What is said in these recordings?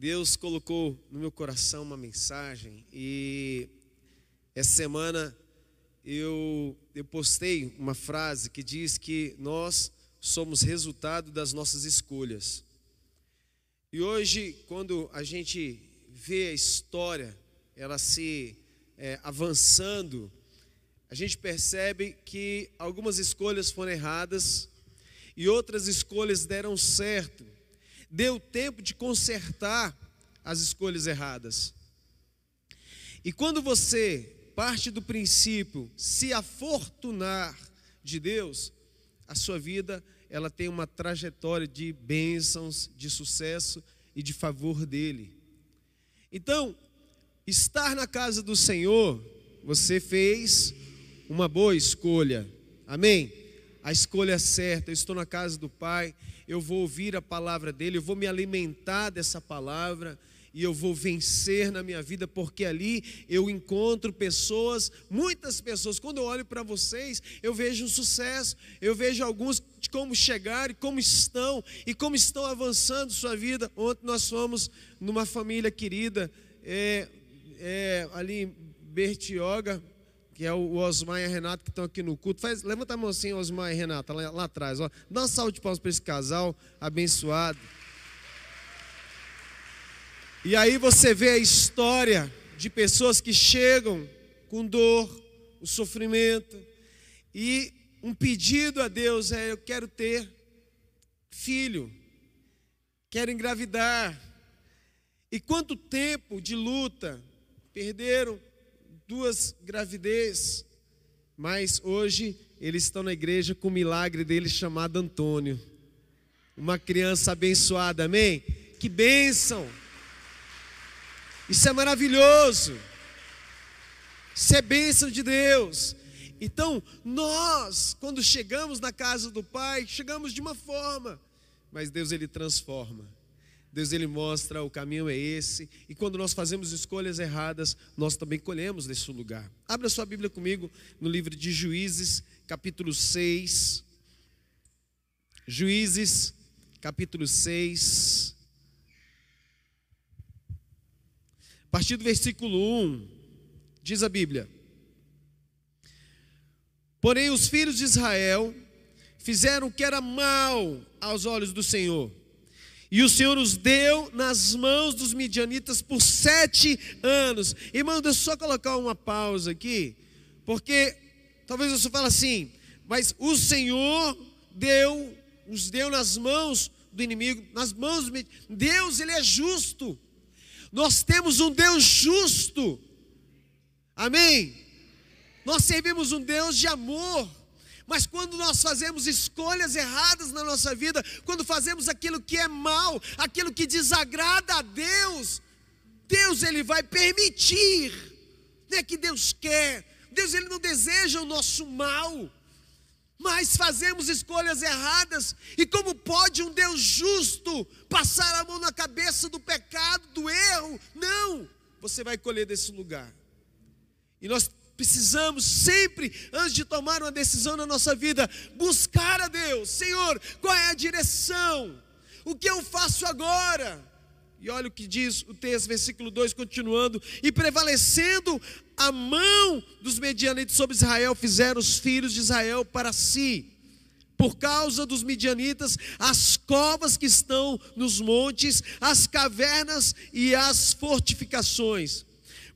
Deus colocou no meu coração uma mensagem e essa semana eu, eu postei uma frase que diz que nós somos resultado das nossas escolhas. E hoje, quando a gente vê a história, ela se é, avançando, a gente percebe que algumas escolhas foram erradas e outras escolhas deram certo deu tempo de consertar as escolhas erradas. E quando você parte do princípio se afortunar de Deus, a sua vida ela tem uma trajetória de bênçãos, de sucesso e de favor dele. Então, estar na casa do Senhor, você fez uma boa escolha. Amém? A escolha é certa. Eu estou na casa do Pai eu vou ouvir a palavra dele, eu vou me alimentar dessa palavra e eu vou vencer na minha vida, porque ali eu encontro pessoas, muitas pessoas. Quando eu olho para vocês, eu vejo um sucesso, eu vejo alguns de como chegar e como estão e como estão avançando sua vida. Ontem nós fomos numa família querida, é, é, ali em Bertioga, que é o Osmar e a Renata que estão aqui no culto. Faz, levanta a mão assim, Osmar e Renata, lá, lá atrás. Ó. Dá uma salva de palmas para esse casal abençoado. E aí você vê a história de pessoas que chegam com dor, o sofrimento, e um pedido a Deus é: eu quero ter filho, quero engravidar. E quanto tempo de luta perderam duas gravidez, mas hoje eles estão na igreja com o milagre dele chamado Antônio. Uma criança abençoada, amém? Que bênção! Isso é maravilhoso. Isso é bênção de Deus. Então, nós, quando chegamos na casa do Pai, chegamos de uma forma, mas Deus ele transforma. Deus ele mostra o caminho é esse, e quando nós fazemos escolhas erradas, nós também colhemos nesse lugar. Abra sua Bíblia comigo no livro de Juízes, capítulo 6. Juízes, capítulo 6. A partir do versículo 1, diz a Bíblia: Porém, os filhos de Israel fizeram o que era mal aos olhos do Senhor e o Senhor os deu nas mãos dos midianitas por sete anos. Irmão, deixa eu só colocar uma pausa aqui, porque talvez você fale assim, mas o Senhor deu, os deu nas mãos do inimigo, nas mãos do Deus, Ele é justo. Nós temos um Deus justo. Amém? Nós servimos um Deus de amor. Mas quando nós fazemos escolhas erradas na nossa vida, quando fazemos aquilo que é mal, aquilo que desagrada a Deus, Deus ele vai permitir. Não é que Deus quer. Deus ele não deseja o nosso mal. Mas fazemos escolhas erradas, e como pode um Deus justo passar a mão na cabeça do pecado, do erro? Não, você vai colher desse lugar. E nós precisamos sempre, antes de tomar uma decisão na nossa vida, buscar a Deus: Senhor, qual é a direção? O que eu faço agora? E olha o que diz o texto, versículo 2, continuando: E prevalecendo a mão dos medianitas sobre Israel, fizeram os filhos de Israel para si. Por causa dos midianitas, as covas que estão nos montes, as cavernas e as fortificações.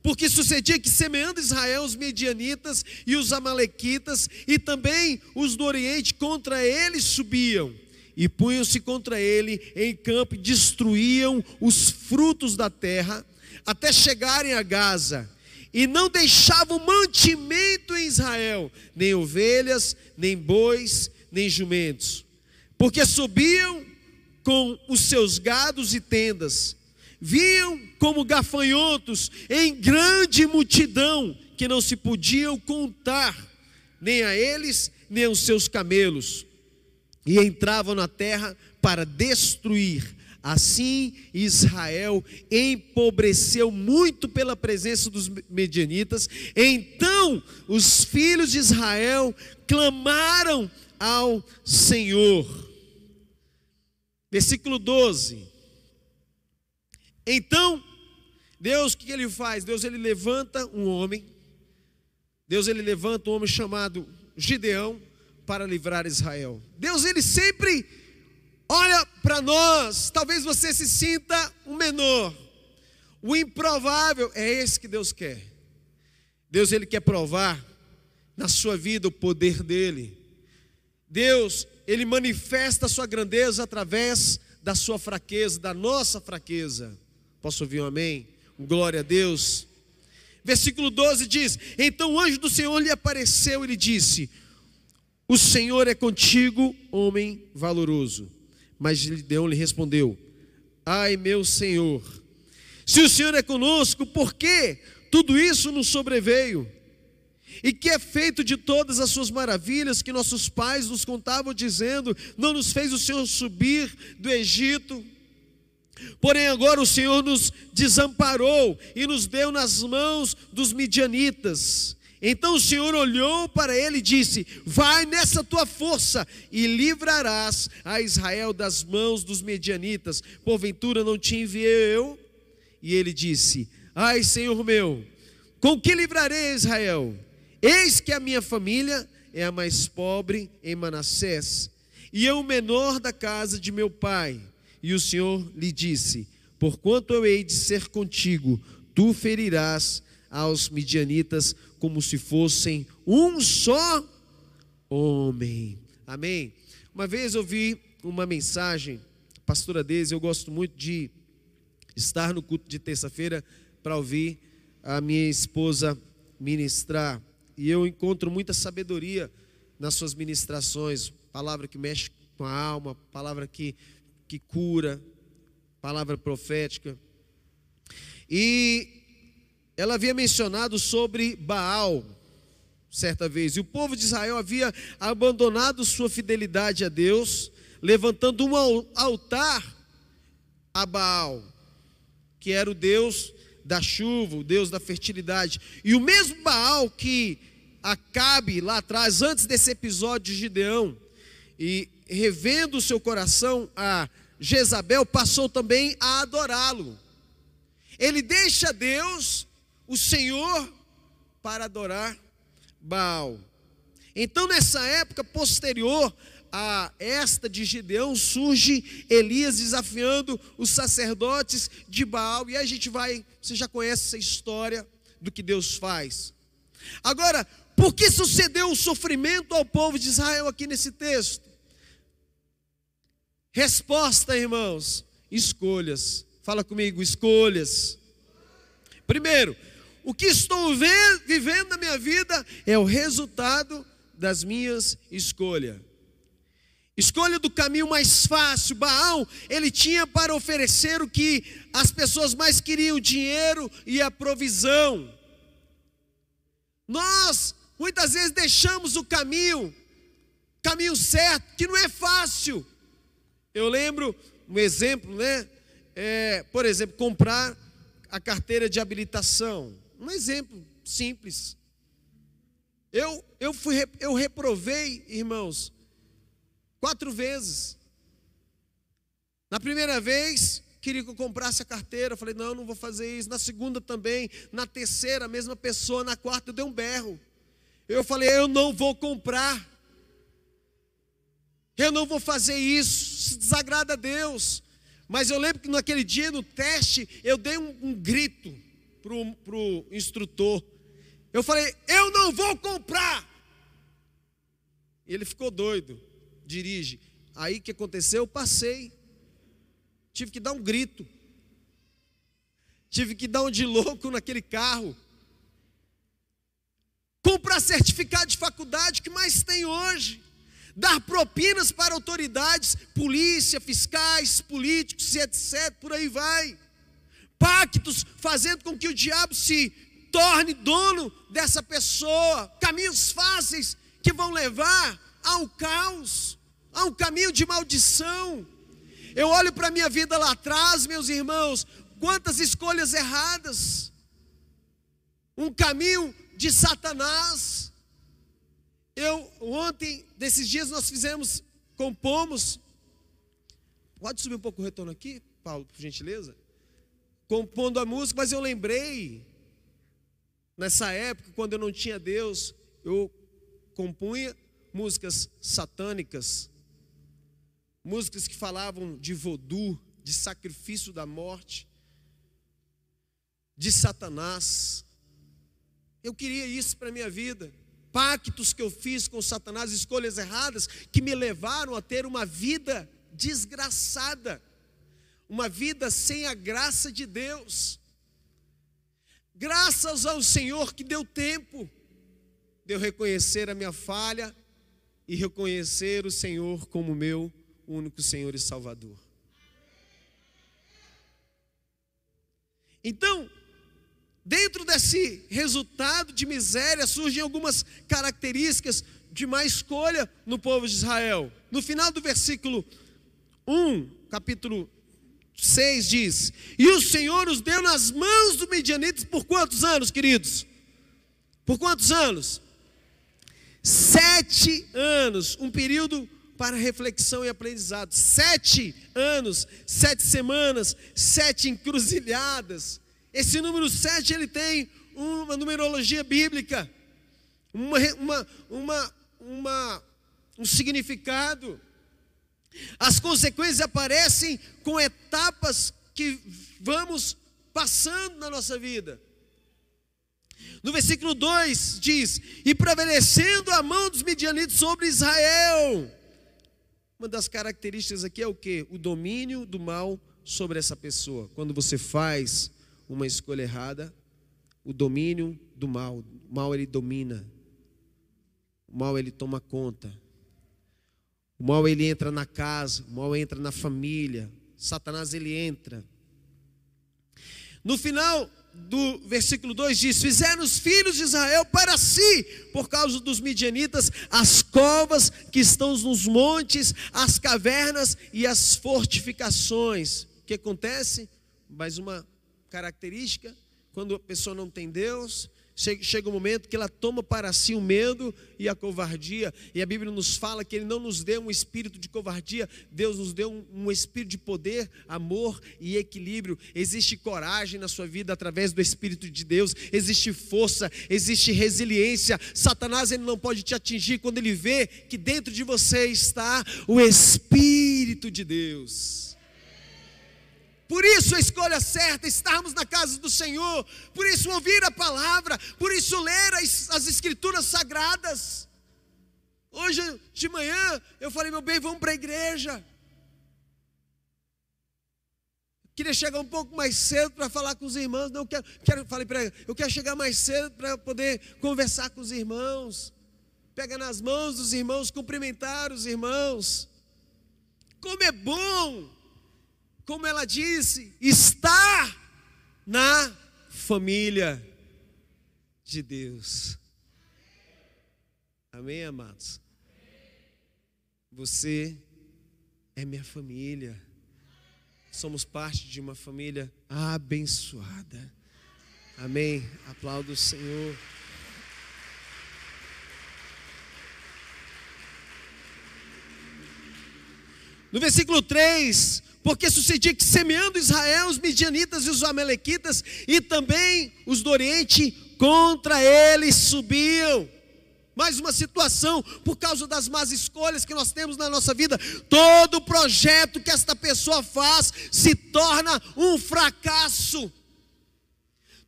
Porque sucedia que, semeando Israel, os medianitas e os amalequitas, e também os do Oriente, contra ele subiam, e punham-se contra ele em campo, e destruíam os frutos da terra, até chegarem a Gaza, e não deixavam mantimento em Israel, nem ovelhas, nem bois, nem jumentos, porque subiam com os seus gados e tendas, viam como gafanhotos em grande multidão que não se podiam contar, nem a eles, nem aos seus camelos, e entravam na terra para destruir. Assim Israel empobreceu muito pela presença dos medianitas. Então os filhos de Israel clamaram ao Senhor. Versículo 12. Então, Deus, o que ele faz? Deus ele levanta um homem, Deus ele levanta um homem chamado Gideão para livrar Israel. Deus ele sempre olha para nós, talvez você se sinta um menor. O improvável é esse que Deus quer. Deus ele quer provar na sua vida o poder dele. Deus, ele manifesta a sua grandeza através da sua fraqueza, da nossa fraqueza. Posso ouvir um amém? Glória a Deus. Versículo 12 diz: Então o anjo do Senhor lhe apareceu e lhe disse: O Senhor é contigo, homem valoroso. Mas Gideão lhe respondeu: Ai, meu Senhor, se o Senhor é conosco, por que tudo isso nos sobreveio? E que é feito de todas as suas maravilhas que nossos pais nos contavam, dizendo: Não nos fez o Senhor subir do Egito Porém, agora o Senhor nos desamparou e nos deu nas mãos dos midianitas. Então o Senhor olhou para ele e disse: Vai nessa tua força e livrarás a Israel das mãos dos medianitas. Porventura não te enviei eu? E ele disse: Ai, Senhor meu, com que livrarei Israel? Eis que a minha família é a mais pobre em Manassés, e eu o menor da casa de meu pai. E o Senhor lhe disse: Porquanto eu hei de ser contigo, tu ferirás aos midianitas como se fossem um só homem. Amém. Uma vez eu vi uma mensagem, pastora Deise, eu gosto muito de estar no culto de terça-feira para ouvir a minha esposa ministrar. E eu encontro muita sabedoria nas suas ministrações, palavra que mexe com a alma, palavra que que cura, palavra profética. E ela havia mencionado sobre Baal, certa vez, e o povo de Israel havia abandonado sua fidelidade a Deus, levantando um altar a Baal, que era o Deus da chuva, o Deus da fertilidade. E o mesmo Baal que Acabe lá atrás, antes desse episódio de Gideão, e revendo o seu coração a Jezabel passou também a adorá-lo. Ele deixa Deus, o Senhor, para adorar Baal. Então, nessa época posterior a esta de Gideão, surge Elias desafiando os sacerdotes de Baal. E aí a gente vai, você já conhece essa história do que Deus faz. Agora, por que sucedeu o sofrimento ao povo de Israel aqui nesse texto? Resposta, irmãos: escolhas. Fala comigo, escolhas. Primeiro, o que estou vivendo na minha vida é o resultado das minhas escolhas. Escolha do caminho mais fácil. Baal, ele tinha para oferecer o que as pessoas mais queriam: dinheiro e a provisão. Nós, muitas vezes, deixamos o caminho, caminho certo, que não é fácil. Eu lembro um exemplo, né? É, por exemplo, comprar a carteira de habilitação. Um exemplo simples. Eu, eu, fui, eu reprovei, irmãos, quatro vezes. Na primeira vez, queria que eu comprasse a carteira. Eu falei, não, não vou fazer isso. Na segunda também. Na terceira, a mesma pessoa. Na quarta, eu dei um berro. Eu falei, eu não vou comprar. Eu não vou fazer isso, isso desagrada a Deus. Mas eu lembro que naquele dia, no teste, eu dei um, um grito para o instrutor. Eu falei: Eu não vou comprar. Ele ficou doido. Dirige. Aí o que aconteceu? Eu passei. Tive que dar um grito. Tive que dar um de louco naquele carro. Comprar certificado de faculdade, que mais tem hoje? Dar propinas para autoridades, polícia, fiscais, políticos etc. Por aí vai. Pactos fazendo com que o diabo se torne dono dessa pessoa. Caminhos fáceis que vão levar ao caos, a um caminho de maldição. Eu olho para a minha vida lá atrás, meus irmãos, quantas escolhas erradas. Um caminho de Satanás eu, ontem, desses dias, nós fizemos, compomos. Pode subir um pouco o retorno aqui, Paulo, por gentileza? compondo a música, mas eu lembrei, nessa época, quando eu não tinha Deus, eu compunha músicas satânicas, músicas que falavam de vodu, de sacrifício da morte, de Satanás. Eu queria isso para a minha vida. Pactos que eu fiz com Satanás, escolhas erradas que me levaram a ter uma vida desgraçada, uma vida sem a graça de Deus. Graças ao Senhor que deu tempo de eu reconhecer a minha falha e reconhecer o Senhor como meu único Senhor e Salvador. Então, dentro desse resultado de miséria, surgem algumas características de má escolha no povo de Israel. No final do versículo 1, capítulo 6 diz: E o Senhor os deu nas mãos dos medianitas por quantos anos, queridos? Por quantos anos? Sete anos, um período para reflexão e aprendizado. Sete anos, sete semanas, sete encruzilhadas. Esse número sete ele tem uma numerologia bíblica, uma, uma, uma, uma um significado. As consequências aparecem com etapas que vamos passando na nossa vida. No versículo 2 diz: E prevalecendo a mão dos midianitas sobre Israel. Uma das características aqui é o que? O domínio do mal sobre essa pessoa. Quando você faz uma escolha errada, o domínio do mal. O mal ele domina. O mal ele toma conta. O mal ele entra na casa, o mal entra na família. Satanás ele entra. No final do versículo 2 diz: Fizeram os filhos de Israel para si, por causa dos midianitas, as covas que estão nos montes, as cavernas e as fortificações. O que acontece? Mais uma característica: quando a pessoa não tem Deus, Chega um momento que ela toma para si o medo e a covardia, e a Bíblia nos fala que Ele não nos deu um espírito de covardia, Deus nos deu um, um, espírito de poder, amor e equilíbrio. Existe coragem na sua vida através do Espírito de Deus, existe força, existe resiliência. Satanás ele não pode te atingir quando ele vê que dentro de você está o Espírito de Deus. Por isso a escolha certa estarmos na casa do Senhor, por isso ouvir a palavra, por isso ler as, as escrituras sagradas. Hoje de manhã eu falei, meu bem, vamos para a igreja. Queria chegar um pouco mais cedo para falar com os irmãos. Não quero, quero falei para ele, eu quero chegar mais cedo para poder conversar com os irmãos. Pega nas mãos dos irmãos, cumprimentar os irmãos. Como é bom como ela disse, está na família de Deus. Amém, amados? Você é minha família. Somos parte de uma família abençoada. Amém. Aplauda o Senhor. No versículo 3, porque sucedia que semeando Israel, os midianitas e os amalequitas, e também os do Oriente, contra eles subiam. Mais uma situação, por causa das más escolhas que nós temos na nossa vida, todo projeto que esta pessoa faz se torna um fracasso.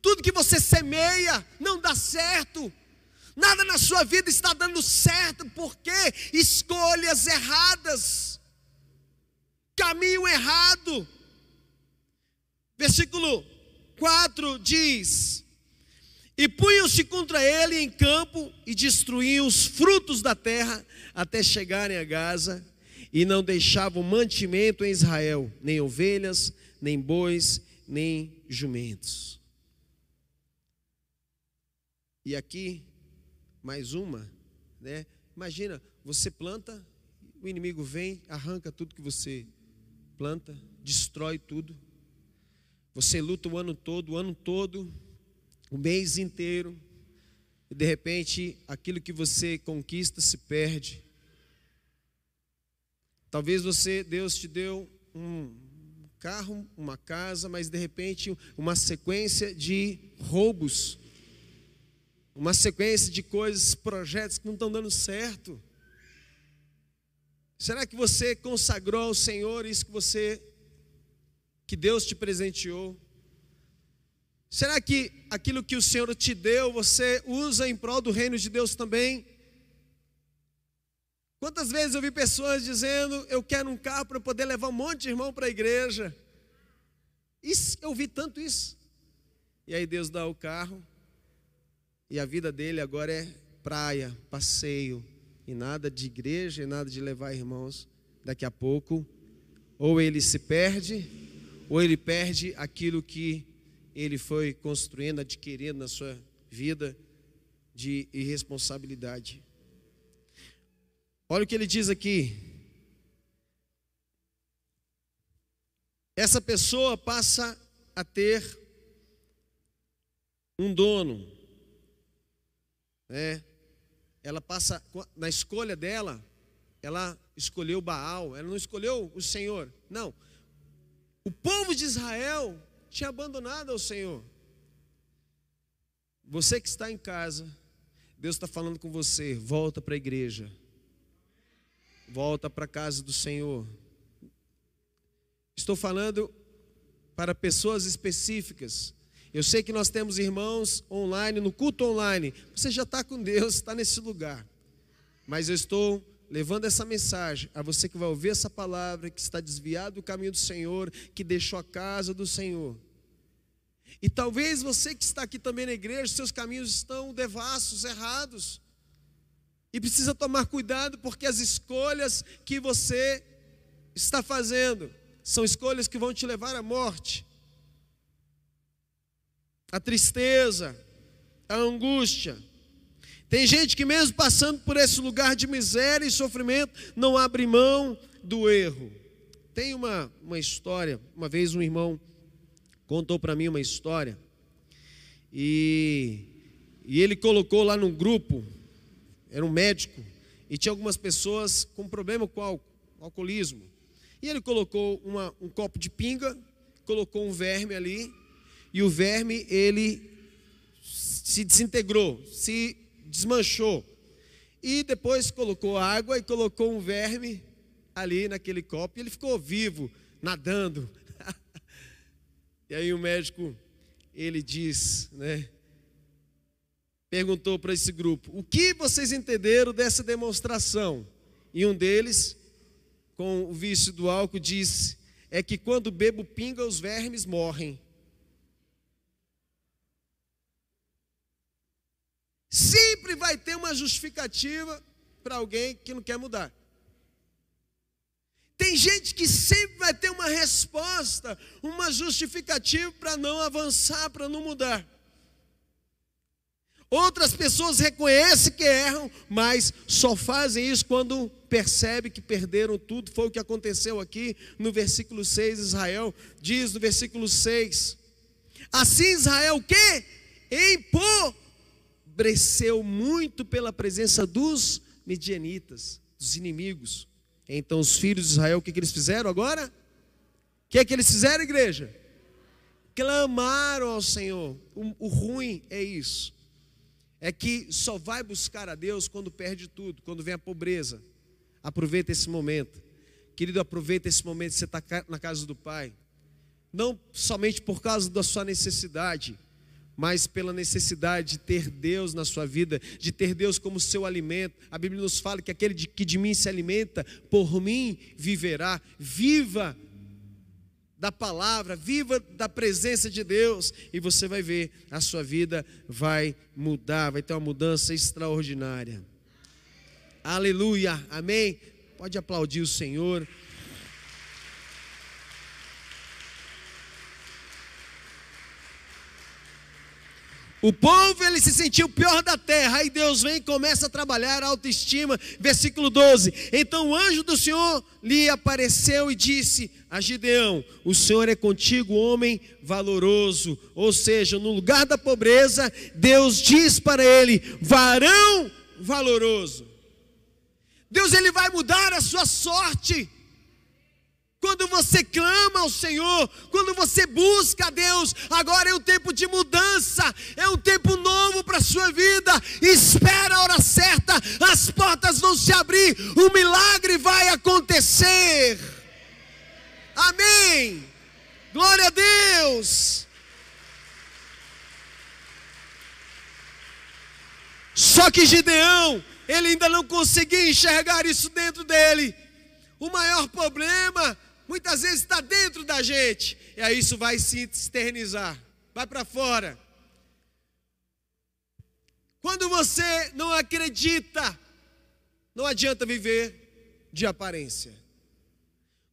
Tudo que você semeia não dá certo. Nada na sua vida está dando certo, porque escolhas erradas caminho errado. Versículo 4 diz: E punham-se contra ele em campo e destruíam os frutos da terra até chegarem a Gaza, e não deixavam mantimento em Israel, nem ovelhas, nem bois, nem jumentos. E aqui, mais uma, né? Imagina, você planta, o inimigo vem, arranca tudo que você planta, destrói tudo. Você luta o ano todo, o ano todo, o mês inteiro, e de repente aquilo que você conquista se perde. Talvez você, Deus te deu um carro, uma casa, mas de repente uma sequência de roubos, uma sequência de coisas, projetos que não estão dando certo. Será que você consagrou ao Senhor isso que você, que Deus te presenteou? Será que aquilo que o Senhor te deu, você usa em prol do reino de Deus também? Quantas vezes eu vi pessoas dizendo: Eu quero um carro para poder levar um monte de irmão para a igreja. Isso, eu vi tanto isso. E aí Deus dá o carro, e a vida dele agora é praia, passeio, e nada de igreja, e nada de levar irmãos. Daqui a pouco, ou ele se perde, ou ele perde aquilo que ele foi construindo, adquirindo na sua vida de irresponsabilidade. Olha o que ele diz aqui. Essa pessoa passa a ter um dono, né? Ela passa na escolha dela, ela escolheu Baal, ela não escolheu o Senhor. Não. O povo de Israel tinha abandonado ao Senhor. Você que está em casa, Deus está falando com você, volta para a igreja. Volta para a casa do Senhor. Estou falando para pessoas específicas. Eu sei que nós temos irmãos online, no culto online. Você já está com Deus, está nesse lugar. Mas eu estou levando essa mensagem a você que vai ouvir essa palavra, que está desviado do caminho do Senhor, que deixou a casa do Senhor. E talvez você que está aqui também na igreja, seus caminhos estão devassos, errados. E precisa tomar cuidado porque as escolhas que você está fazendo são escolhas que vão te levar à morte. A tristeza, a angústia. Tem gente que, mesmo passando por esse lugar de miséria e sofrimento, não abre mão do erro. Tem uma, uma história, uma vez um irmão contou para mim uma história, e, e ele colocou lá no grupo era um médico, e tinha algumas pessoas com problema com o alcoolismo. E ele colocou uma, um copo de pinga, colocou um verme ali, e o verme ele se desintegrou, se desmanchou. E depois colocou água e colocou um verme ali naquele copo, e ele ficou vivo, nadando. e aí o médico, ele diz, né? perguntou para esse grupo: O que vocês entenderam dessa demonstração? E um deles, com o vício do álcool, disse: É que quando bebo pinga, os vermes morrem. Sempre vai ter uma justificativa para alguém que não quer mudar. Tem gente que sempre vai ter uma resposta, uma justificativa para não avançar, para não mudar. Outras pessoas reconhecem que erram, mas só fazem isso quando percebem que perderam tudo. Foi o que aconteceu aqui no versículo 6. Israel diz no versículo 6: Assim Israel que empobreceu muito pela presença dos medianitas, dos inimigos. Então os filhos de Israel, o que, que eles fizeram agora? O que, é que eles fizeram, igreja? Clamaram ao Senhor. O, o ruim é isso é que só vai buscar a Deus quando perde tudo, quando vem a pobreza. Aproveita esse momento. Querido, aproveita esse momento que você está na casa do Pai. Não somente por causa da sua necessidade, mas pela necessidade de ter Deus na sua vida, de ter Deus como seu alimento. A Bíblia nos fala que aquele que de mim se alimenta, por mim viverá. Viva da palavra, viva da presença de Deus, e você vai ver, a sua vida vai mudar, vai ter uma mudança extraordinária. Aleluia, amém. Pode aplaudir o Senhor. O povo ele se sentiu pior da terra, aí Deus vem e começa a trabalhar a autoestima. Versículo 12: Então o anjo do Senhor lhe apareceu e disse a Gideão: O Senhor é contigo, homem valoroso. Ou seja, no lugar da pobreza, Deus diz para ele: varão valoroso. Deus ele vai mudar a sua sorte. Quando você clama ao Senhor, quando você busca a Deus, agora é um tempo de mudança, é um tempo novo para a sua vida. Espera a hora certa, as portas vão se abrir, o milagre vai acontecer. Amém. Glória a Deus. Só que Gideão, ele ainda não conseguia enxergar isso dentro dele. O maior problema muitas vezes está dentro da gente, e aí isso vai se externizar, vai para fora. Quando você não acredita, não adianta viver de aparência.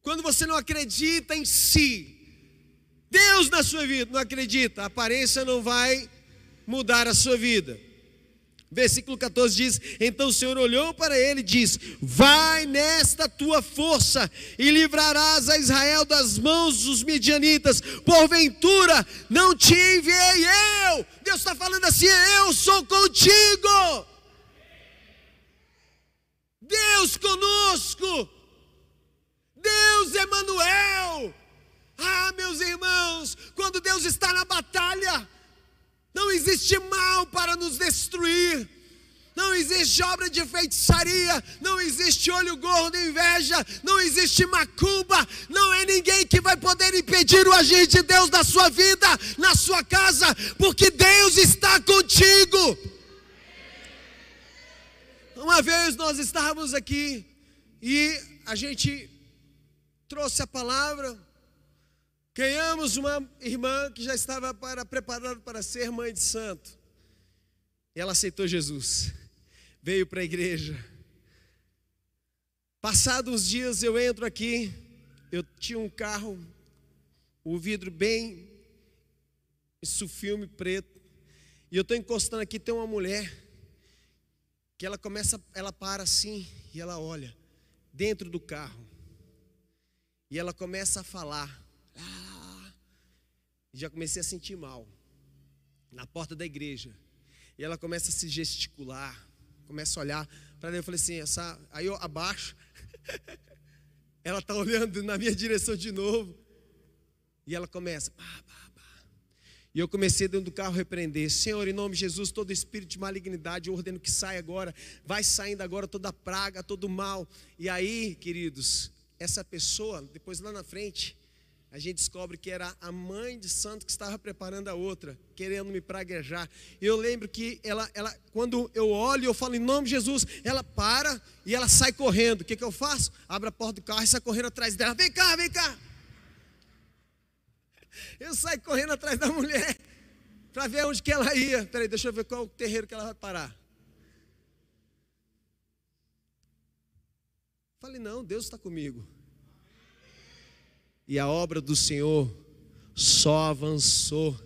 Quando você não acredita em si, Deus na sua vida, não acredita, a aparência não vai mudar a sua vida. Versículo 14 diz: Então o Senhor olhou para ele e disse: Vai nesta tua força e livrarás a Israel das mãos dos midianitas. Porventura não te enviei eu. Deus está falando assim: Eu sou contigo. Deus conosco. Deus Emanuel. Ah, meus irmãos, quando Deus está na batalha, não existe mal para nos destruir. Não existe obra de feitiçaria, não existe olho gordo, inveja, não existe macumba, não é ninguém que vai poder impedir o agir de Deus na sua vida, na sua casa, porque Deus está contigo. Uma vez nós estávamos aqui e a gente trouxe a palavra, Ganhamos uma irmã que já estava para, preparada para ser mãe de santo. E ela aceitou Jesus. Veio para a igreja. Passados uns dias eu entro aqui. Eu tinha um carro, o vidro bem, isso filme preto. E eu estou encostando aqui, tem uma mulher que ela começa, ela para assim e ela olha dentro do carro. E ela começa a falar. Já comecei a sentir mal. Na porta da igreja. E ela começa a se gesticular. Começa a olhar para mim. Eu falei assim: essa... aí eu abaixo. ela está olhando na minha direção de novo. E ela começa. Pá, pá. E eu comecei dentro do carro a repreender: Senhor, em nome de Jesus, todo espírito de malignidade, eu ordeno que saia agora. Vai saindo agora toda praga, todo mal. E aí, queridos, essa pessoa, depois lá na frente, a gente descobre que era a mãe de santo que estava preparando a outra, querendo me praguejar. Eu lembro que ela, ela, quando eu olho, eu falo em nome de Jesus, ela para e ela sai correndo. O que, que eu faço? Abro a porta do carro e sai correndo atrás dela. Vem cá, vem cá. Eu saio correndo atrás da mulher para ver onde que ela ia. Peraí, deixa eu ver qual o terreiro que ela vai parar. Falei, não, Deus está comigo. E a obra do Senhor só avançou.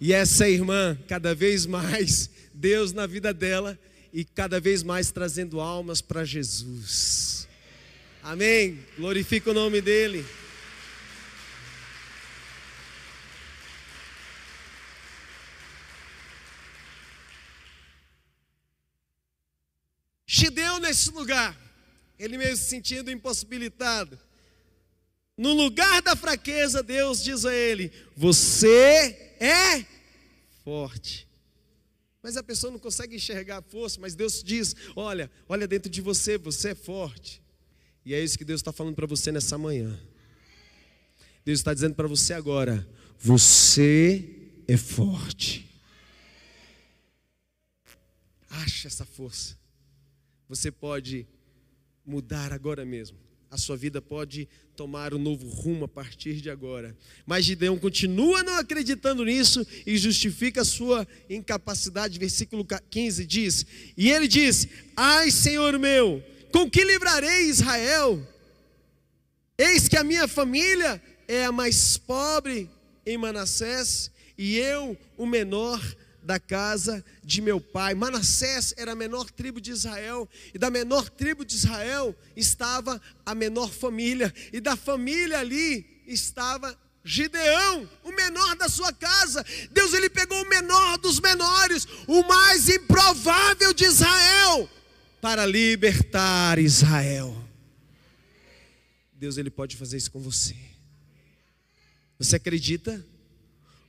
E essa irmã, cada vez mais, Deus na vida dela e cada vez mais trazendo almas para Jesus. Amém. Glorifica o nome dele. Gideão nesse lugar, ele mesmo se sentindo impossibilitado no lugar da fraqueza, Deus diz a ele: Você é forte. Mas a pessoa não consegue enxergar a força, mas Deus diz: Olha, olha dentro de você, você é forte. E é isso que Deus está falando para você nessa manhã. Deus está dizendo para você agora: Você é forte. Acha essa força. Você pode mudar agora mesmo a sua vida pode tomar um novo rumo a partir de agora. Mas Gideão continua não acreditando nisso e justifica a sua incapacidade. Versículo 15 diz: E ele diz: Ai, Senhor meu, com que livrarei Israel? Eis que a minha família é a mais pobre em Manassés e eu o menor da casa de meu pai. Manassés era a menor tribo de Israel, e da menor tribo de Israel estava a menor família, e da família ali estava Gideão, o menor da sua casa. Deus ele pegou o menor dos menores, o mais improvável de Israel, para libertar Israel. Deus ele pode fazer isso com você. Você acredita?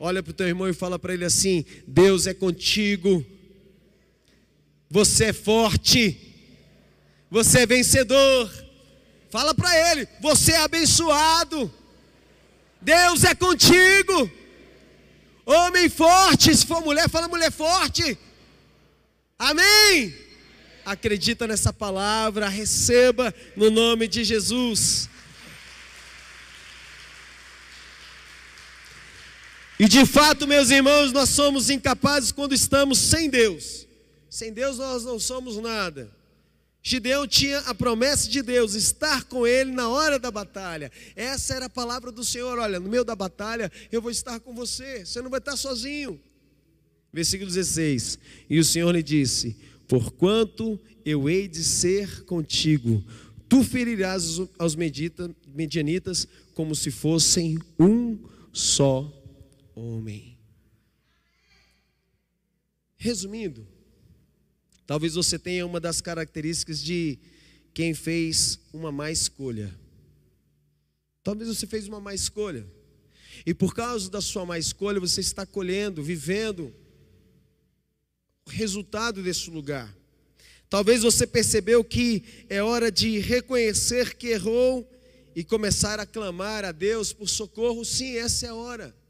Olha para o teu irmão e fala para ele assim: Deus é contigo. Você é forte. Você é vencedor. Fala para ele: Você é abençoado. Deus é contigo. Homem forte, se for mulher, fala mulher forte. Amém. Acredita nessa palavra, receba no nome de Jesus. E de fato, meus irmãos, nós somos incapazes quando estamos sem Deus. Sem Deus nós não somos nada. Gideão tinha a promessa de Deus, estar com ele na hora da batalha. Essa era a palavra do Senhor: olha, no meio da batalha eu vou estar com você, você não vai estar sozinho. Versículo 16: E o Senhor lhe disse: Porquanto eu hei de ser contigo, tu ferirás aos medianitas como se fossem um só homem. Resumindo, talvez você tenha uma das características de quem fez uma má escolha. Talvez você fez uma má escolha. E por causa da sua má escolha, você está colhendo, vivendo o resultado desse lugar. Talvez você percebeu que é hora de reconhecer que errou e começar a clamar a Deus por socorro. Sim, essa é a hora.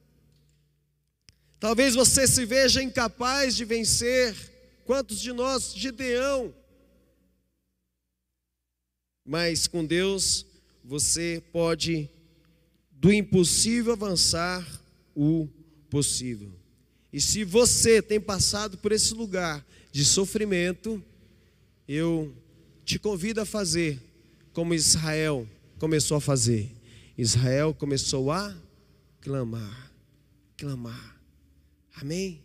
Talvez você se veja incapaz de vencer. Quantos de nós, Gideão? Mas com Deus, você pode, do impossível, avançar o possível. E se você tem passado por esse lugar de sofrimento, eu te convido a fazer como Israel começou a fazer. Israel começou a clamar, clamar. Amém?